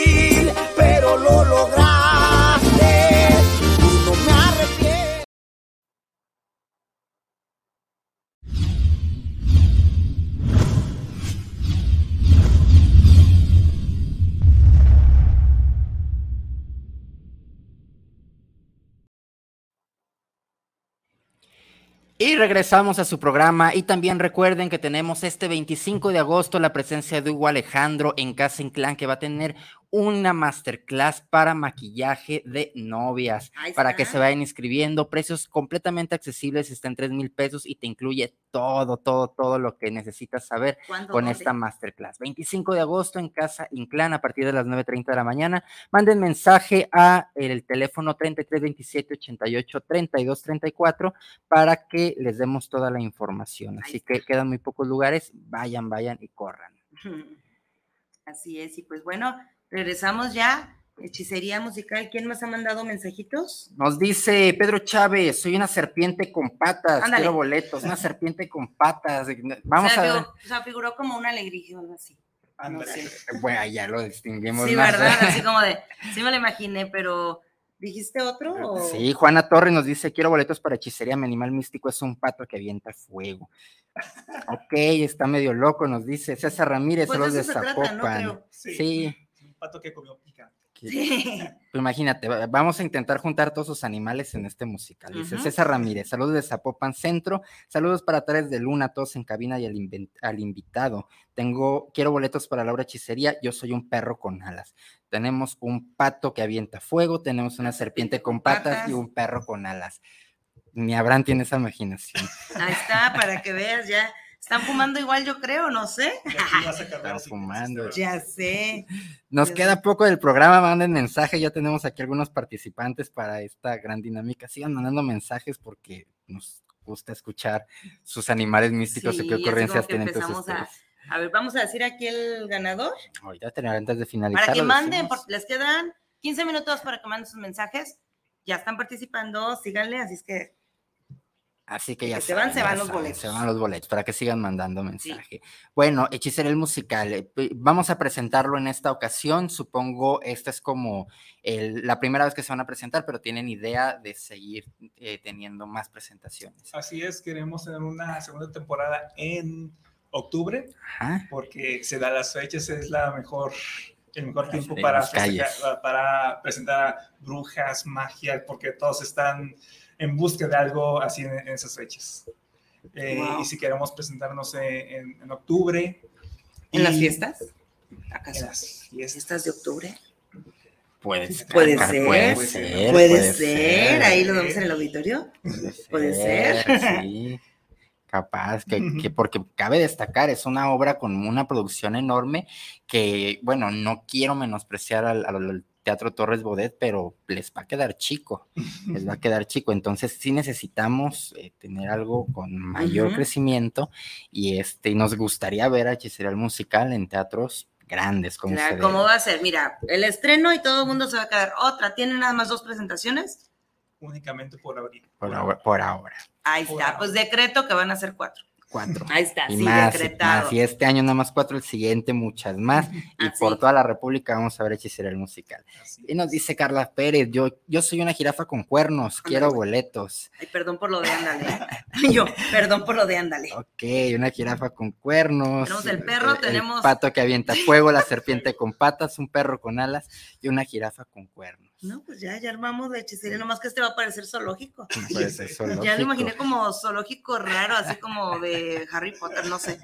Y regresamos a su programa. Y también recuerden que tenemos este 25 de agosto la presencia de Hugo Alejandro en Casa Inclán que va a tener una masterclass para maquillaje de novias, para que se vayan inscribiendo, precios completamente accesibles, está en 3 mil pesos y te incluye todo, todo, todo lo que necesitas saber ¿Cuándo, con dónde? esta masterclass. 25 de agosto en Casa Inclán a partir de las 9.30 de la mañana. Manden mensaje a el teléfono 3327 88 32 34 para que les demos toda la información. Así que quedan muy pocos lugares, vayan, vayan y corran. [LAUGHS] Así es, y pues bueno, regresamos ya. Hechicería musical. ¿Quién más ha mandado mensajitos? Nos dice Pedro Chávez, soy una serpiente con patas, Ándale. quiero boletos, una serpiente con patas. Vamos o sea, a ver. o sea, figuró como una alegría o algo así. No sé. Bueno, ya lo distinguimos Sí, más. ¿verdad? [LAUGHS] Así como de, sí me lo imaginé, pero ¿dijiste otro? o- Sí, Juana Torres nos dice, quiero boletos para hechicería, mi animal místico es un pato que avienta fuego. Ok, está medio loco, nos dice César Ramírez, Pues saludos de eso se trata, ¿no? Zapopan. Creo. Sí, Sí. Pato que comió picante. Pues imagínate, va- vamos a intentar juntar todos sus animales en este musical. Dice. César Ramírez, saludos de Zapopan Centro, saludos para Tres de Luna, todos en cabina y al, invitado. Tengo, quiero boletos para Laura Hechicería, yo soy un perro con alas. Tenemos un pato que avienta fuego, tenemos una serpiente con patas patas. y un perro con alas. Ni Abraham tiene esa imaginación. Ahí está, para que veas, ya. Están fumando igual, yo creo, no sé. Están fumando. Ya sé. Nos queda poco del programa, manden mensaje, ya tenemos aquí algunos participantes para esta gran dinámica. Sigan mandando mensajes porque nos gusta escuchar sus animales místicos Sí, y qué ocurrencias tienen todos a, ustedes. a ver, vamos a decir aquí el ganador. Ahorita tener antes de finalizar. Para que manden, porque les quedan 15 minutos para que manden sus mensajes. Ya están participando, síganle, así es que Así que ya que se van, se van los saben, boletos. Se van los boletos para que sigan mandando mensaje. Bueno, Hechicero el musical. eh, Vamos a presentarlo en esta ocasión. Supongo esta es como el- la primera vez que se van a presentar, pero tienen idea de seguir eh, teniendo más presentaciones. Así es, queremos tener una segunda temporada en octubre, Ajá. porque se da las fechas, es la mejor, el mejor tiempo para, para presentar a brujas, magia, porque todos están en busca de algo así en, en esas fechas. Eh, Wow. Y si queremos presentarnos en, en- en octubre. ¿En las fiestas? ¿Acaso? En las ¿Fiestas de octubre? Puede ser. Puede ser. Puede ser. Puede ser. Ahí lo vemos en el auditorio. Puede Puede ser, ser. sí. Capaz, que, que porque cabe destacar, es una obra con una producción enorme que, bueno, no quiero menospreciar al, al- al Teatro Torres Bodet, pero les va a quedar chico, les va a [LAUGHS] quedar chico. Entonces sí necesitamos eh, tener algo con mayor crecimiento y este, y nos gustaría ver a Hechicería el Musical en teatros grandes, como Claro, ¿Cómo debe. va a ser? Mira, el estreno y todo el mundo se va a quedar. Otra, ¿tienen nada más dos presentaciones? Únicamente por abril. por ahora. Por ahora. Ahí está, pues decreto que van a ser cuatro. Cuatro. Ahí está, y sí, más, y decretado. más. Y este año nada más cuatro, el siguiente muchas más. Y por toda la República vamos a ver Hechicería el musical. Y nos dice Carla Pérez, yo, yo soy una jirafa con cuernos, quiero boletos. Ay, perdón por lo de ándale. [LAUGHS] Yo, perdón por lo de ándale. Ok, una jirafa con cuernos. Tenemos el perro, tenemos- pato que avienta fuego, la serpiente con patas, un perro con alas y una jirafa con cuernos. No, pues ya, ya armamos la hechicería, nomás que este va a parecer [LAUGHS] zoológico. Ya lo imaginé como zoológico raro, así como de Harry Potter, no sé.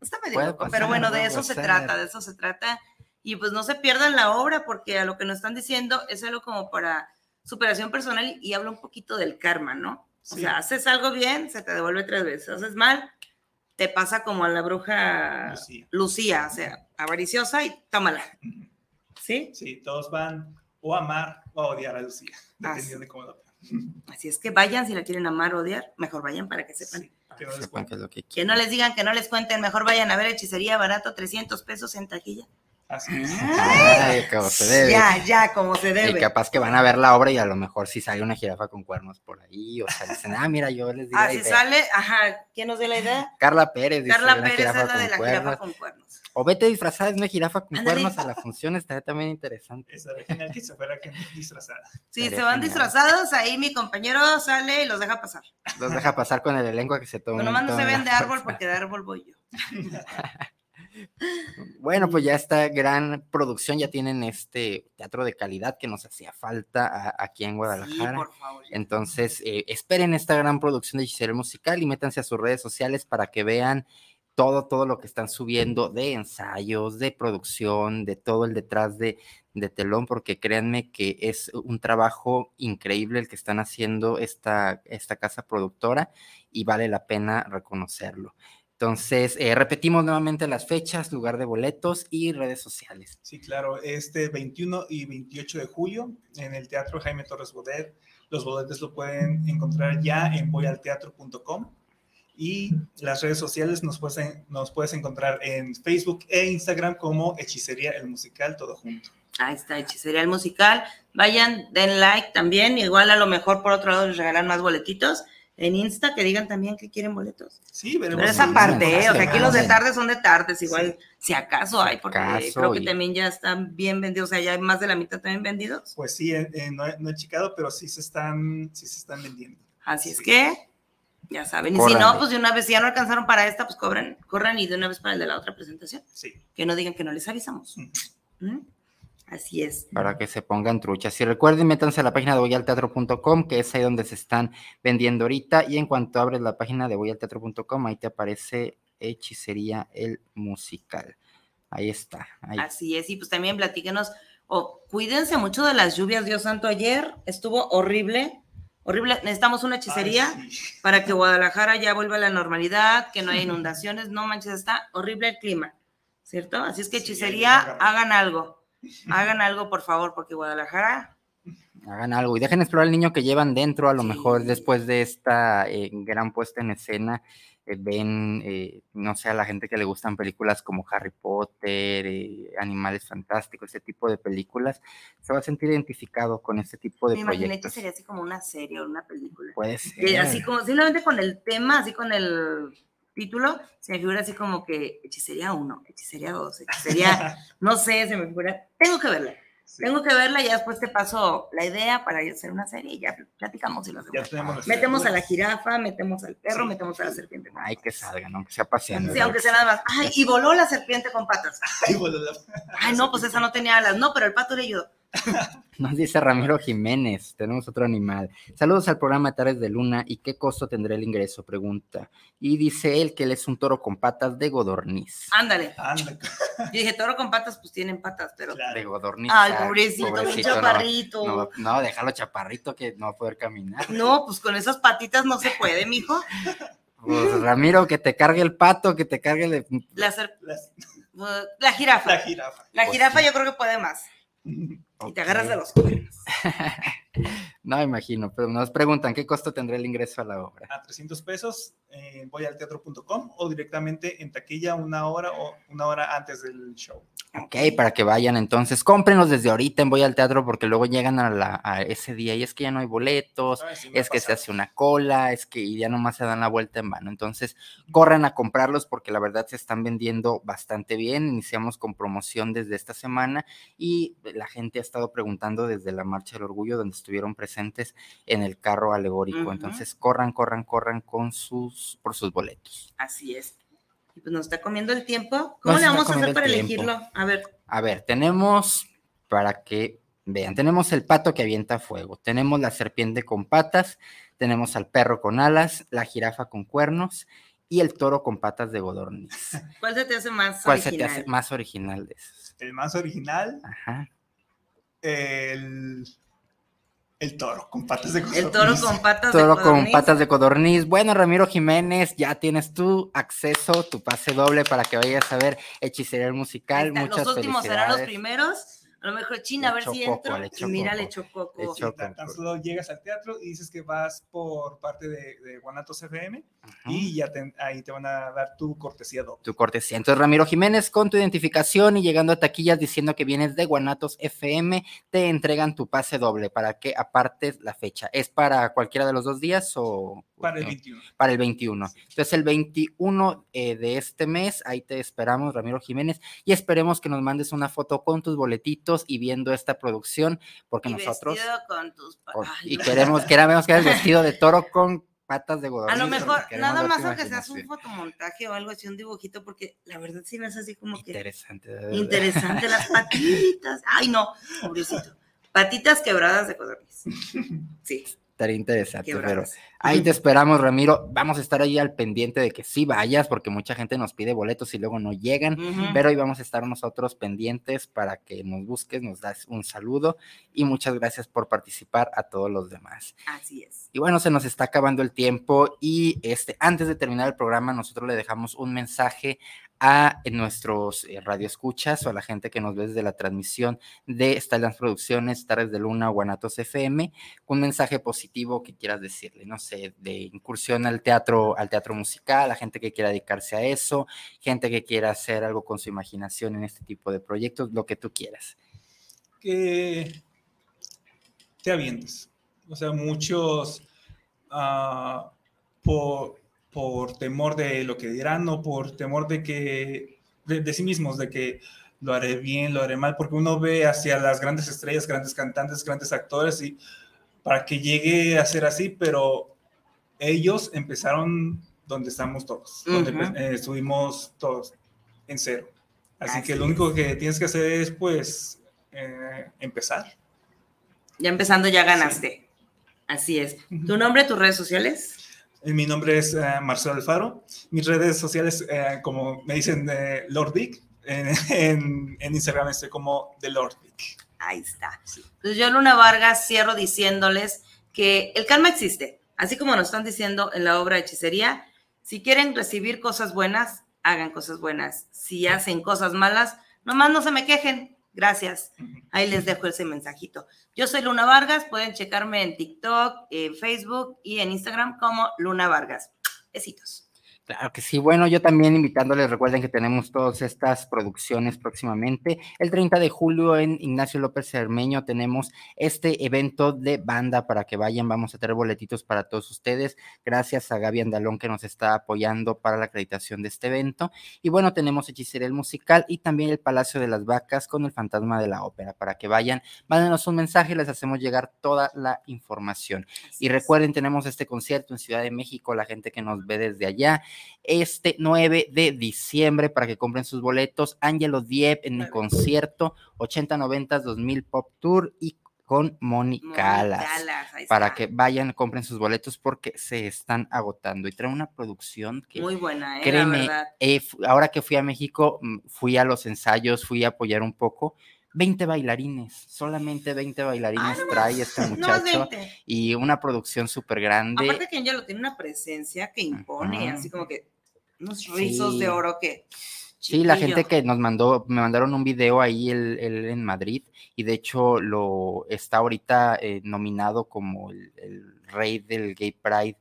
Está medio loco, pasar, pero bueno, de eso se trata, de eso se trata. Y pues no se pierdan la obra, porque a lo que nos están diciendo es algo como para superación personal y habla un poquito del karma, ¿no? O Sí. sea, haces algo bien, se te devuelve tres veces. Haces mal, te pasa como a la bruja Lucía, o sea, avariciosa y tómala. ¿Sí? Sí, todos van o a amar o a odiar a Lucía, dependiendo de cómo lo vean. Así es que vayan si la quieren amar o odiar, mejor vayan para que sepan. Sepan qué es lo que Que no les digan, que no les cuenten, mejor vayan a ver hechicería barato, 300 pesos en taquilla. Así es. Ay, como se debe. Ya, ya, como se Y debe. capaz que van a ver la obra y a lo mejor si sale una jirafa con cuernos por ahí, o sea, dicen, ah, mira, yo les di la Así idea. sale, ajá, ¿quién nos dio la idea? Carla Pérez dice, Carla Pérez es la de la cuernos. jirafa con cuernos. O vete disfrazada de una jirafa con cuernos a la función, estaría también interesante. Estaría genial que se fuera gente disfrazada. Si Estaría se van genial. disfrazados, ahí mi compañero sale y los deja pasar. Los deja pasar con el elenco que se tomen. Pero nomás no se ven de árbol porque de árbol voy yo. [LAUGHS] Bueno, pues ya esta gran producción, ya tienen este teatro de calidad que nos hacía falta a- aquí en Guadalajara. por favor. Entonces, eh, esperen esta gran producción de Hechicería Musical y métanse a sus redes sociales para que vean todo, todo lo que están subiendo de ensayos, de producción, de todo el detrás de, de telón, porque créanme que es un trabajo increíble el que están haciendo esta, esta casa productora y vale la pena reconocerlo. Entonces, eh, repetimos nuevamente las fechas, lugar de boletos y redes sociales. Sí, claro, este 21 y 28 de julio en el Teatro Jaime Torres Bodet. Los boletos lo pueden encontrar ya en voyalteatro.com y las redes sociales nos puedes, en- nos puedes encontrar en Facebook e Instagram como Hechicería el Musical, todo junto. Ahí está, hechicería el musical. Vayan, den like también. Igual a lo mejor por otro lado les regalan más boletitos. En Insta que digan también que quieren boletos. Sí, veremos. Pero esa parte, ¿eh? o sea, aquí los de tarde son de tardes, igual, si acaso hay, porque acaso, creo que y- también ya están bien vendidos, o sea, ya hay más de la mitad también vendidos. Pues sí, eh, eh, no, he- no he checado, pero sí se están, sí se están vendiendo. Así es que, ya saben. Y si no, pues de una vez, si ya no alcanzaron para esta, pues cobran, corran y de una vez para el de la otra presentación. Sí. Que no digan que no les avisamos. ¿Mm? Así es. para que se pongan truchas. Y recuerden, métanse a la página de voyalteatro.com, que es ahí donde se están vendiendo ahorita. Y en cuanto abres la página de voyalteatro.com, ahí te aparece Hechicería el Musical. Ahí está. Ahí. Así es, y pues también platíquenos, o cuídense mucho de las lluvias, Dios santo, ayer estuvo horrible, horrible, necesitamos una hechicería para que Guadalajara ya vuelva a la normalidad, que no haya inundaciones, no manches, está horrible el clima, ¿cierto? Así es que hechicería, hagan algo, hagan algo por favor, porque Guadalajara, Hagan algo y dejen explorar al niño que llevan dentro. A lo mejor después de esta eh, gran puesta en escena, eh, ven, eh, no sé, a la gente que le gustan películas como Harry Potter, eh, Animales Fantásticos, ese tipo de películas, se va a sentir identificado con este tipo de me imaginé que proyectos. sería así como una serie o una película. Puede ser. así como, simplemente con el tema, así con el título, se me figura así como que hechicería 1, hechicería 2, hechicería, [LAUGHS] no sé, se me figura, tengo que verla, tengo que verla y ya después te paso la idea para hacer una serie y ya platicamos y lo hacemos. Ya tenemos las Metemos a la figuras. jirafa, metemos al perro, metemos a la serpiente. Ay, que salgan, aunque sea paseando. Sí, aunque sea nada más. Ay, y voló la serpiente con patas. [LAUGHS] Ay, voló la- Ay, no, pues esa no tenía alas. No, pero el pato le ayudó. [LAUGHS] Nos dice Ramiro Jiménez, tenemos otro animal. Saludos al programa Tardes de Luna y qué costo tendrá el ingreso, pregunta. Y dice él que él es un toro con patas de godorniz. Ándale. [LAUGHS] Yo dije, toro con patas, pues tienen patas, pero. De godorniz. Ay, pobrecito, mi chaparrito. No, no, déjalo chaparrito que no va a poder caminar. No, pues con esas patitas no se puede, mijo. Pues, Ramiro, que te cargue el pato, que te cargue el... La, ser- la jirafa. La jirafa. La Pues jirafa yo creo que puede más. [LAUGHS] Y te agarras de los cuernos. [LAUGHS] [LAUGHS] No, imagino, pero nos preguntan qué costo tendrá el ingreso a la obra. A 300 pesos eh, voy al teatro.com o directamente en taquilla una hora o una hora antes del show. Ok, para que vayan entonces, cómprenlos desde ahorita en Voy al Teatro porque luego llegan a, la, a ese día y es que ya no hay boletos, Ay, sí es que se hace una cola, es que ya nomás se dan la vuelta en vano. Entonces, corran a comprarlos porque la verdad se están vendiendo bastante bien. Iniciamos con promoción desde esta semana y la gente ha estado preguntando desde la Marcha del Orgullo donde estuvieron presentes en el carro alegórico. Entonces, corran, corran, corran con sus, por sus boletos. Así es. Y pues nos está comiendo el tiempo. ¿Cómo Nos le vamos a hacer para el elegirlo? A ver, A ver, tenemos, para que vean, tenemos el pato que avienta fuego, tenemos la serpiente con patas, tenemos al perro con alas, la jirafa con cuernos y el toro con patas de godorniz. [LAUGHS] ¿cuál se te hace más ¿Cuál se original? te hace más original de esos? El más original, Ajá. el, el toro con patas de El toro con patas Toro de con codorniz. patas de codorniz. Bueno, Ramiro Jiménez, ya tienes tu acceso, tu pase doble para que vayas a ver Hechicería Musical. Muchas Los últimos serán los primeros. A lo mejor China, a ver si entro. Y mira, le echó coco. Tan solo llegas al teatro y dices que vas por parte de, de Guanatos FM y ya te- ahí te van a dar tu cortesía doble. tu cortesía. Entonces, Ramiro Jiménez, con tu identificación y llegando a taquillas diciendo que vienes de Guanatos FM, te entregan tu pase doble para que apartes la fecha. ¿Es para cualquiera de los dos días o...? Para el eh, 21. Para el 21. Entonces, el 21 eh, de este mes, ahí te esperamos, Ramiro Jiménez, y esperemos que nos mandes una foto con tus boletitos y viendo esta producción, porque Y nosotros... vestido con tus... Ay, y no. queremos, queremos que el vestido de toro con patas de A godorniz. lo mejor, nada más aunque seas un fotomontaje o algo así, un dibujito, porque la verdad sí me hace así como que Interesante. de verdad. interesante las [LAUGHS] patitas. Ay, no, pobrecito. Patitas quebradas de codorniz. Sí. Estaría interesante, pero ahí te esperamos, Ramiro. Vamos a estar ahí al pendiente de que sí vayas, porque mucha gente nos pide boletos y luego no llegan, Ujú. pero ahí vamos a estar nosotros pendientes para que nos busques, nos das un saludo y muchas gracias por participar a todos los demás. Así es. Y bueno, se nos está acabando el tiempo y este, antes de terminar el programa, nosotros le dejamos un mensaje a nuestros eh, radioescuchas o a la gente que nos ve desde la transmisión de Stallions Producciones, Tardes de Luna, Guanatos FM, un mensaje positivo que quieras decirle, no sé, de incursión al teatro, al teatro musical, a gente que quiera dedicarse a eso, gente que quiera hacer algo con su imaginación en este tipo de proyectos, lo que tú quieras. que te avientes. O sea, muchos ah, por, por temor de lo que dirán o por temor de que, de, de sí mismos, de que lo haré bien, lo haré mal, porque uno ve hacia las grandes estrellas, grandes cantantes, grandes actores y para que llegue a ser así, pero ellos empezaron donde estamos todos, donde eh, estuvimos todos en cero. Así, que lo único que tienes que hacer es pues eh, empezar. Ya empezando, ya ganaste. Así es. ¿Tu nombre, tus redes sociales? Eh, Mi nombre es eh, Marcelo Alfaro. Mis redes sociales, eh, como me dicen, Lord Vic. En, [LAUGHS] en- en Instagram estoy como The Lord Vic. Ahí está. Entonces yo, Luna Vargas, cierro diciéndoles que el karma existe. Así como nos están diciendo en la obra de hechicería, si quieren recibir cosas buenas, hagan cosas buenas. Si hacen cosas malas, nomás no se me quejen. Gracias. Ahí les dejo ese mensajito. Yo soy Luna Vargas. Pueden checarme en TikTok, en Facebook y en Instagram como Luna Vargas. Besitos. Claro que sí. Bueno, yo también invitándoles, recuerden que tenemos todas estas producciones próximamente. El 30 de julio en Ignacio López Cermeño tenemos este evento de banda para que vayan. Vamos a tener boletitos para todos ustedes. Gracias a Gaby Andalón que nos está apoyando para la acreditación de este evento. Y bueno, tenemos Hechicería el Musical y también el Palacio de las Vacas con el Fantasma de la Ópera para que vayan. Mándenos un mensaje y les hacemos llegar toda la información. Y recuerden, tenemos este concierto en Ciudad de México, la gente que nos ve desde allá, este 9 de diciembre para que compren sus boletos. Angelo Diep en el concierto 80-90 2000 Pop Tour y con Calas, ahí para que vayan, compren sus boletos porque se están agotando y trae una producción que Muy buena, ¿eh? Créeme, eh, ahora que fui a México, mm, fui a los ensayos, fui a apoyar un poco. 20 bailarines, solamente 20 bailarines trae este [LAUGHS] muchacho 20. y una producción súper grande. Aparte que Angelo tiene una presencia que impone, así como que unos rizos de oro que... Sí, la gente que nos mandó, me mandaron un video ahí él en Madrid y de hecho lo está ahorita eh, nominado como el, el rey del Gay Pride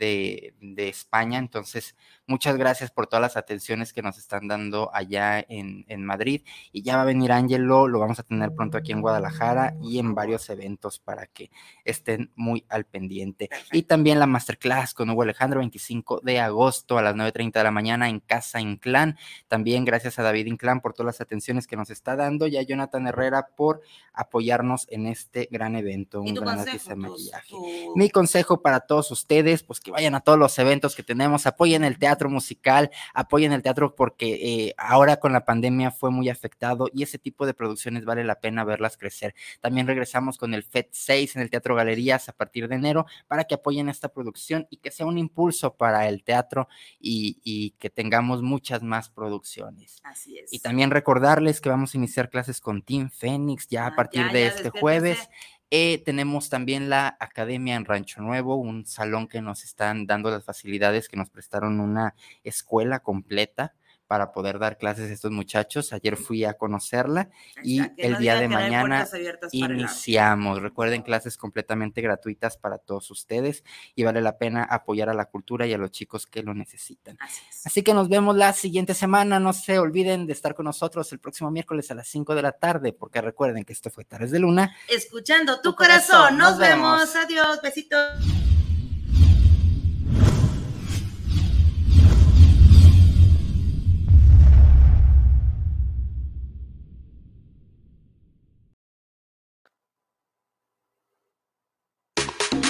de, de España. Entonces, muchas gracias por todas las atenciones que nos están dando allá en, en Madrid. Y ya va a venir Ángelo, lo vamos a tener pronto aquí en Guadalajara y en varios eventos para que estén muy al pendiente. Y también la masterclass con Hugo Alejandro, 25 de agosto a las 9.30 de la mañana en Casa Inclán. También gracias a David Inclán por todas las atenciones que nos está dando y a Jonathan Herrera por apoyarnos en este gran evento, ¿Y un gran consejo? artista de maquillaje. tu- Mi consejo para todos ustedes, pues que vayan a todos los eventos que tenemos, apoyen el teatro musical, apoyen el teatro porque eh, ahora con la pandemia fue muy afectado y ese tipo de producciones vale la pena verlas crecer. También regresamos con el FED 6 en el Teatro Galerías a partir de enero para que apoyen esta producción y que sea un impulso para el teatro y, y que tengamos muchas más producciones. Así es. Y también recordarles que vamos a iniciar clases con Team Fénix ya a partir Ah, ya, de ya, este jueves. Eh, tenemos también la academia en Rancho Nuevo, un salón que nos están dando las facilidades, que nos prestaron una escuela completa para poder dar clases a estos muchachos. Ayer fui a conocerla y el día de mañana iniciamos. Recuerden clases completamente gratuitas para todos ustedes y vale la pena apoyar a la cultura y a los chicos que lo necesitan. Así, que nos vemos la siguiente semana. No se olviden de estar con nosotros el próximo miércoles a las 5 de la tarde, porque recuerden que esto fue Tardes de Luna. Escuchando tu, Tu corazón. corazón. Nos, Nos vemos. vemos. Adiós. Besitos.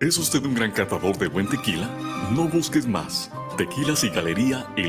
¿Es usted un gran catador de buen tequila? No busques más. Tequilas y Galería El